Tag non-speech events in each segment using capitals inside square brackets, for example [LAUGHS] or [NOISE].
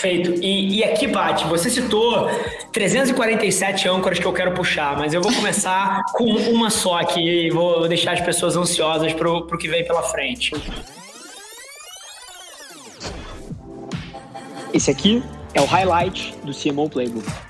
Perfeito. E, e aqui, Paty, você citou 347 âncoras que eu quero puxar, mas eu vou começar [LAUGHS] com uma só aqui e vou deixar as pessoas ansiosas para o que vem pela frente. Esse aqui é o highlight do CMO Playbook.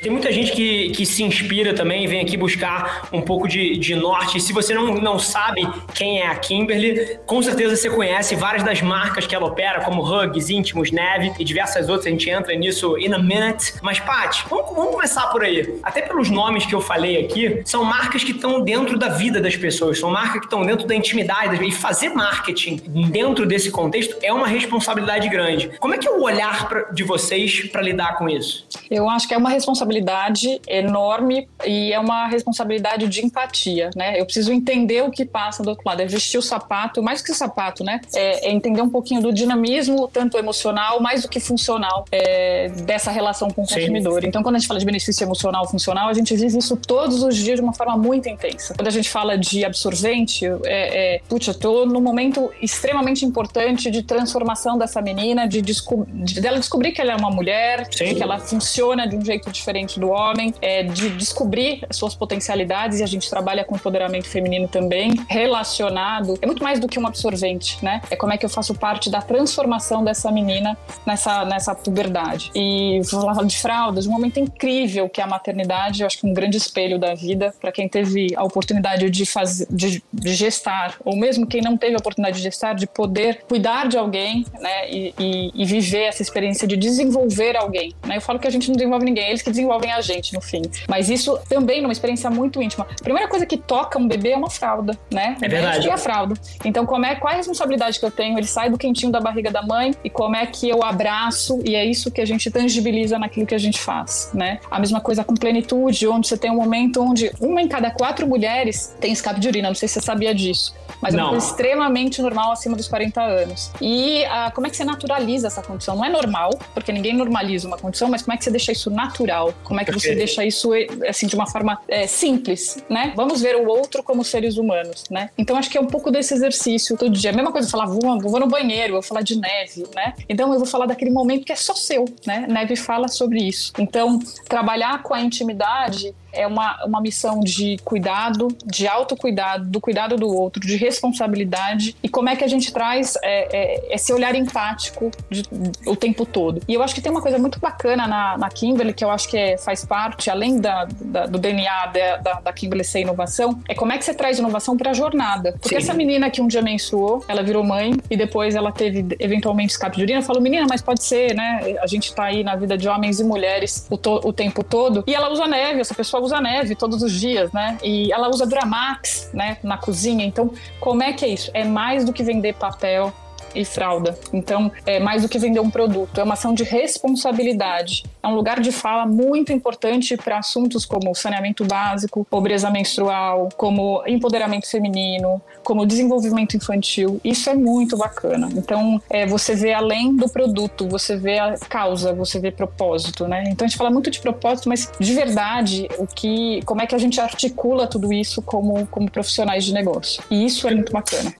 Tem muita gente que, que se inspira também, vem aqui buscar um pouco de, de norte. Se você não, não sabe quem é a Kimberly, com certeza você conhece várias das marcas que ela opera, como Hugs, Íntimos, Neve e diversas outras. A gente entra nisso in a minute. Mas, Paty, vamos, vamos começar por aí. Até pelos nomes que eu falei aqui, são marcas que estão dentro da vida das pessoas, são marcas que estão dentro da intimidade. E fazer marketing dentro desse contexto é uma responsabilidade grande. Como é que é o olhar pra, de vocês para lidar com isso? Eu acho que é uma responsabilidade responsabilidade enorme e é uma responsabilidade de empatia, né? Eu preciso entender o que passa do outro lado, é vestir o sapato, mais que o sapato, né? É, é entender um pouquinho do dinamismo, tanto emocional, mais do que funcional, é, dessa relação com o consumidor. Então, quando a gente fala de benefício emocional funcional, a gente vive isso todos os dias de uma forma muito intensa. Quando a gente fala de absorvente, é, é putz, eu tô num momento extremamente importante de transformação dessa menina, de, desco de dela descobrir que ela é uma mulher, Sim. que ela funciona de um jeito diferente diferente do homem, é, de descobrir suas potencialidades e a gente trabalha com empoderamento feminino também, relacionado, é muito mais do que um absorvente, né? É como é que eu faço parte da transformação dessa menina nessa, nessa puberdade. E falar de fraldas, um momento incrível que é a maternidade, eu acho que um grande espelho da vida para quem teve a oportunidade de fazer, de, de, gestar, ou mesmo quem não teve a oportunidade de gestar, de poder cuidar de alguém, né? E, e, e viver essa experiência de desenvolver alguém, né? Eu falo que a gente não desenvolve ninguém, eles que desenvolvem desenvolvem a gente no fim. Mas isso também numa experiência muito íntima. A primeira coisa que toca um bebê é uma fralda, né? É verdade. E a fralda. Então, como é, qual é a responsabilidade que eu tenho? Ele sai do quentinho da barriga da mãe e como é que eu abraço e é isso que a gente tangibiliza naquilo que a gente faz, né? A mesma coisa com plenitude, onde você tem um momento onde uma em cada quatro mulheres tem escape de urina. Não sei se você sabia disso, mas Não. é uma coisa extremamente normal acima dos 40 anos. E ah, como é que você naturaliza essa condição? Não é normal, porque ninguém normaliza uma condição, mas como é que você deixa isso natural? Como é que você deixa isso assim de uma forma é, simples, né? Vamos ver o outro como seres humanos, né? Então acho que é um pouco desse exercício todo dia. A mesma coisa, falar vou, vou no banheiro, vou falar de neve, né? Então eu vou falar daquele momento que é só seu, né? Neve fala sobre isso. Então trabalhar com a intimidade é uma, uma missão de cuidado, de autocuidado, do cuidado do outro, de responsabilidade e como é que a gente traz é, é, esse olhar empático de, o tempo todo. E eu acho que tem uma coisa muito bacana na, na Kimberly, que eu acho que é, faz parte, além da, da do DNA da, da, Kimberly ser inovação, é como é que você traz inovação para a jornada. Porque Sim. essa menina que um dia menstruou, ela virou mãe e depois ela teve eventualmente escape de urina, falou, menina, mas pode ser, né? A gente tá aí na vida de homens e mulheres o, to, o tempo todo. E ela usa neve, essa pessoa usa neve todos os dias, né? E ela usa Duramax, né, na cozinha. Então, como é que é isso? É mais do que vender papel, e fralda. Então, é mais do que vender um produto, é uma ação de responsabilidade. É um lugar de fala muito importante para assuntos como saneamento básico, pobreza menstrual, como empoderamento feminino, como desenvolvimento infantil. Isso é muito bacana. Então, é, você vê além do produto, você vê a causa, você vê propósito, né? Então, a gente fala muito de propósito, mas de verdade, o que, como é que a gente articula tudo isso como, como profissionais de negócio? E isso é muito bacana.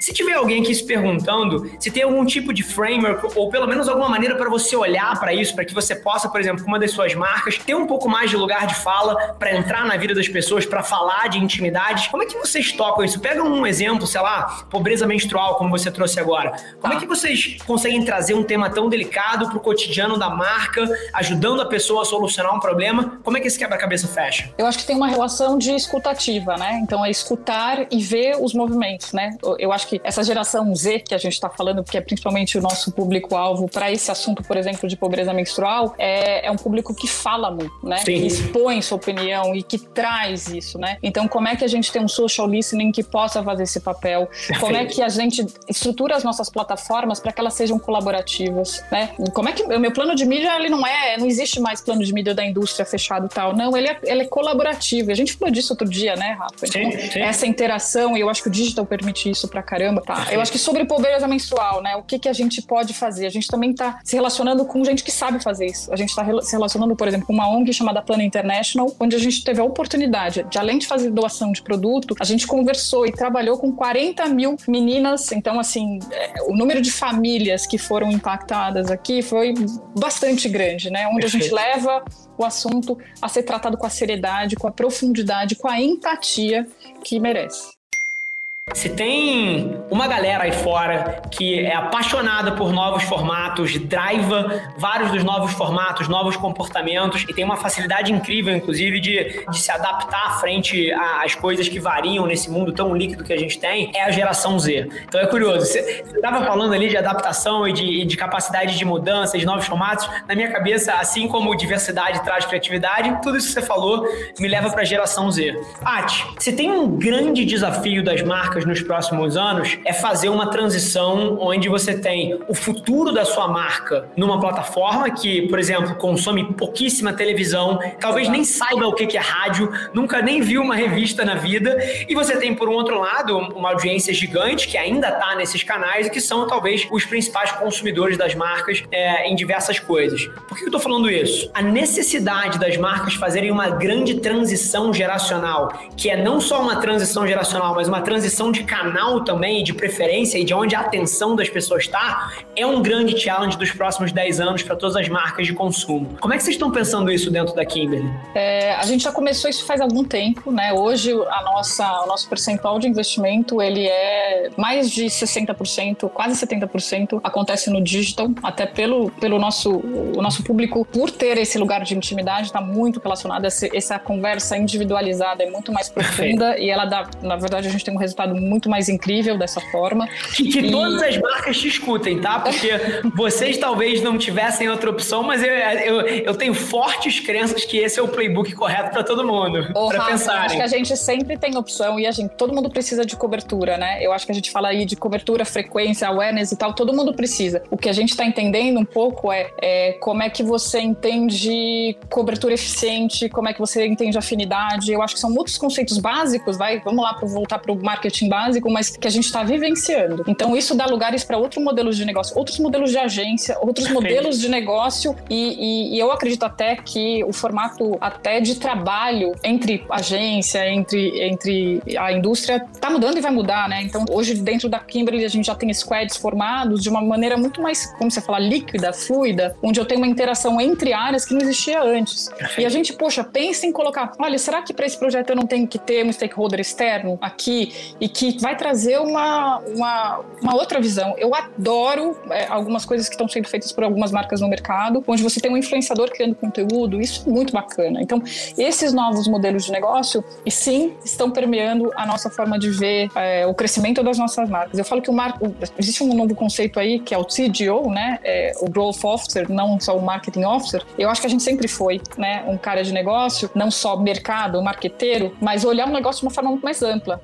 Se tiver alguém aqui se perguntando se tem algum tipo de framework ou pelo menos alguma maneira para você olhar para isso, para que você possa, por exemplo, com uma das suas marcas, ter um pouco mais de lugar de fala para entrar na vida das pessoas, para falar de intimidade, como é que vocês tocam isso? Pega um exemplo, sei lá, pobreza menstrual, como você trouxe agora. Como é que vocês conseguem trazer um tema tão delicado para o cotidiano da marca, ajudando a pessoa a solucionar um problema? Como é que esse quebra-cabeça fecha? Eu acho que tem uma relação de escutativa, né? Então é escutar e ver os movimentos, né? Eu acho que essa geração Z que a gente está falando, porque é principalmente o nosso público-alvo para esse assunto, por exemplo, de pobreza menstrual, é, é um público que fala muito, né? Sim. Que expõe sua opinião e que traz isso, né? Então, como é que a gente tem um social listening que possa fazer esse papel? Como é que a gente estrutura as nossas plataformas para que elas sejam colaborativas, né? Como é que o meu plano de mídia ele não é, não existe mais plano de mídia da indústria fechado e tal, não, ele é, ele é colaborativo. A gente falou disso outro dia, né, Rafa? Então, sim, sim. Essa interação e eu acho que o digital permite isso para caramba caramba. Tá. Eu acho que sobre pobreza menstrual, né? O que, que a gente pode fazer? A gente também está se relacionando com gente que sabe fazer isso. A gente está se relacionando, por exemplo, com uma ONG chamada Plano International, onde a gente teve a oportunidade de, além de fazer doação de produto, a gente conversou e trabalhou com 40 mil meninas. Então, assim, é, o número de famílias que foram impactadas aqui foi bastante grande, né? Onde a gente leva o assunto a ser tratado com a seriedade, com a profundidade, com a empatia que merece. Se tem uma galera aí fora que é apaixonada por novos formatos, driva vários dos novos formatos, novos comportamentos e tem uma facilidade incrível, inclusive, de, de se adaptar frente às coisas que variam nesse mundo tão líquido que a gente tem, é a geração Z. Então é curioso, você estava falando ali de adaptação e de, de capacidade de mudança, de novos formatos. Na minha cabeça, assim como diversidade traz criatividade, tudo isso que você falou me leva para a geração Z. Paty, você tem um grande desafio das marcas nos próximos anos é fazer uma transição onde você tem o futuro da sua marca numa plataforma que, por exemplo, consome pouquíssima televisão, talvez nem saiba o que é rádio, nunca nem viu uma revista na vida, e você tem, por um outro lado, uma audiência gigante que ainda está nesses canais e que são talvez os principais consumidores das marcas é, em diversas coisas. Por que eu estou falando isso? A necessidade das marcas fazerem uma grande transição geracional, que é não só uma transição geracional, mas uma transição de canal também, de preferência e de onde a atenção das pessoas está, é um grande challenge dos próximos 10 anos para todas as marcas de consumo. Como é que vocês estão pensando isso dentro da Kimberly? É, a gente já começou isso faz algum tempo, né? Hoje a nossa, o nosso percentual de investimento ele é mais de 60%, quase 70% acontece no digital, até pelo, pelo nosso, o nosso público, por ter esse lugar de intimidade, está muito relacionado a essa, essa conversa individualizada, é muito mais profunda e ela dá, na verdade, a gente tem um resultado muito mais incrível dessa forma. Que, que e... todas as marcas te escutem, tá? Porque [LAUGHS] vocês talvez não tivessem outra opção, mas eu, eu, eu tenho fortes crenças que esse é o playbook correto para todo mundo. Oh, para pensar. Acho que a gente sempre tem opção e a gente, todo mundo precisa de cobertura, né? Eu acho que a gente fala aí de cobertura, frequência, awareness e tal, todo mundo precisa. O que a gente está entendendo um pouco é, é como é que você entende cobertura eficiente, como é que você entende afinidade. Eu acho que são muitos conceitos básicos, vai, vamos lá para voltar para o marketing básico, mas que a gente está vivenciando. Então, isso dá lugares para outros modelos de negócio, outros modelos de agência, outros modelos de negócio, e, e, e, eu acredito até que o formato até de trabalho entre agência, entre, entre a indústria, está mudando e vai mudar, né? Então, hoje, dentro da Kimberly, a gente já tem squads formados de uma maneira muito mais, como você fala, líquida, fluida, onde eu tenho uma interação entre áreas que não existia antes. E a gente, poxa, pensa em colocar, olha, será que para esse projeto eu não tenho que ter um stakeholder externo aqui e que vai trazer uma, uma, uma outra visão. Eu adoro é, algumas coisas que estão sendo feitas por algumas marcas no mercado, onde você tem um influenciador criando conteúdo, isso é muito bacana. Então, esses novos modelos de negócio, e sim, estão permeando a nossa forma de ver é, o crescimento das nossas marcas. Eu falo que o marco, existe um novo conceito aí, que é o CGO, né? É, o Growth Officer, não só o Marketing Officer. Eu acho que a gente sempre foi, né? Um cara de negócio, não só mercado, marqueteiro, mas olhar o negócio de uma forma muito mais ampla.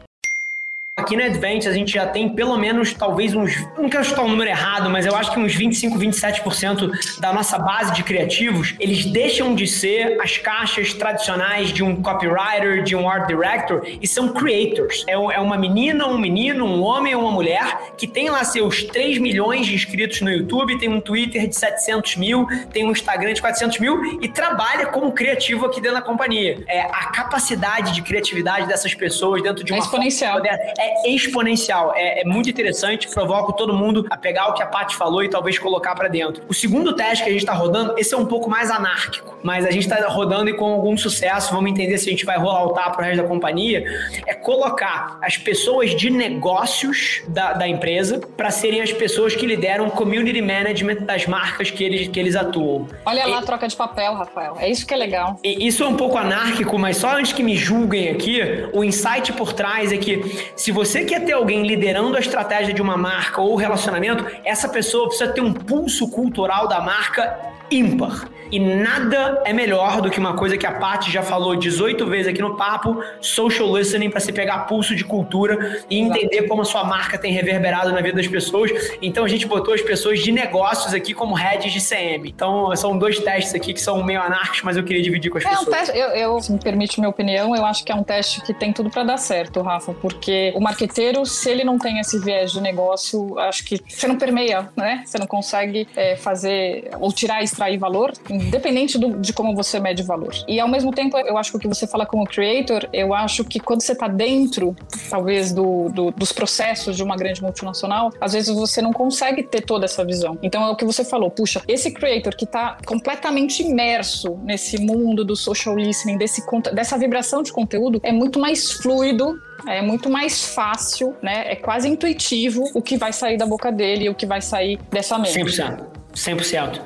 Aqui na Advent a gente já tem pelo menos, talvez uns, não quero chutar o um número errado, mas eu acho que uns 25, 27% da nossa base de criativos, eles deixam de ser as caixas tradicionais de um copywriter, de um art director e são creators. É, é uma menina, um menino, um homem ou uma mulher que tem lá seus 3 milhões de inscritos no YouTube, tem um Twitter de 700 mil, tem um Instagram de 400 mil e trabalha como criativo aqui dentro da companhia. É, a capacidade de criatividade dessas pessoas dentro de uma é exponencial. é exponencial. É, é, muito interessante, provoca todo mundo a pegar o que a Paty falou e talvez colocar para dentro. O segundo teste que a gente está rodando, esse é um pouco mais anárquico, mas a gente está rodando e com algum sucesso, vamos entender se a gente vai rolar o para o resto da companhia, é colocar as pessoas de negócios da, da empresa para serem as pessoas que lideram o community management das marcas que eles, que eles atuam. Olha lá a troca de papel, Rafael. É isso que é legal. Isso é um pouco anárquico, mas só antes que me julguem aqui, o insight por trás é que se você quer ter alguém liderando a estratégia de uma marca ou relacionamento, essa pessoa precisa ter um pulso cultural da marca ímpar. E nada é melhor do que uma coisa que a Paty já falou 18 vezes aqui no papo, social listening para se pegar pulso de cultura e entender como a sua marca tem reverberado na vida das pessoas. Então a gente botou as pessoas de negócios aqui como heads de CM. Então são dois testes aqui que são meio anarquos, mas eu queria dividir com as é pessoas. Um teste, eu, eu, se me permite minha opinião, eu acho que é um teste que tem tudo para dar certo, Rafa, porque o marqueteiro, se ele não tem esse viés de negócio, acho que você não permeia, né? Você não consegue é, fazer ou tirar e extrair valor independente do, de como você mede valor. E ao mesmo tempo, eu acho que o que você fala como creator, eu acho que quando você está dentro, talvez, do, do, dos processos de uma grande multinacional, às vezes você não consegue ter toda essa visão. Então é o que você falou, puxa, esse creator que está completamente imerso nesse mundo do social listening, desse, dessa vibração de conteúdo, é muito mais fluido é muito mais fácil, né? É quase intuitivo o que vai sair da boca dele e o que vai sair dessa mente. 100%. 100%.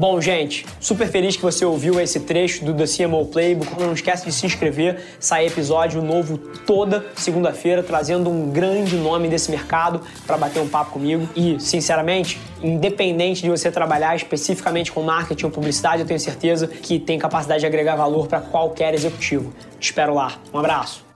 Bom, gente, super feliz que você ouviu esse trecho do The CMO Playbook. Não esquece de se inscrever, sai episódio novo toda segunda-feira, trazendo um grande nome desse mercado para bater um papo comigo. E, sinceramente, independente de você trabalhar especificamente com marketing ou publicidade, eu tenho certeza que tem capacidade de agregar valor para qualquer executivo. Te espero lá. Um abraço.